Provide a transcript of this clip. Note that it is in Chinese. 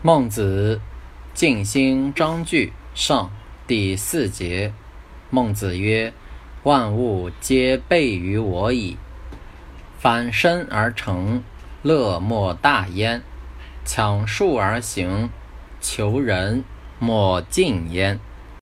孟子静心章句上第四节。孟子曰：“万物皆备于我矣。反身而成，乐莫大焉；强树而行，求人莫近焉。”